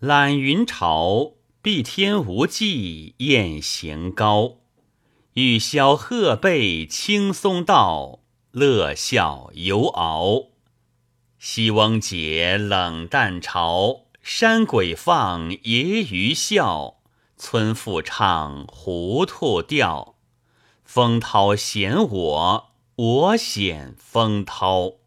揽云潮，碧天无际雁行高。玉箫鹤背青松道，乐笑犹敖。西翁解冷淡潮，山鬼放野鱼笑。村妇唱糊涂调，风涛嫌我，我嫌风涛。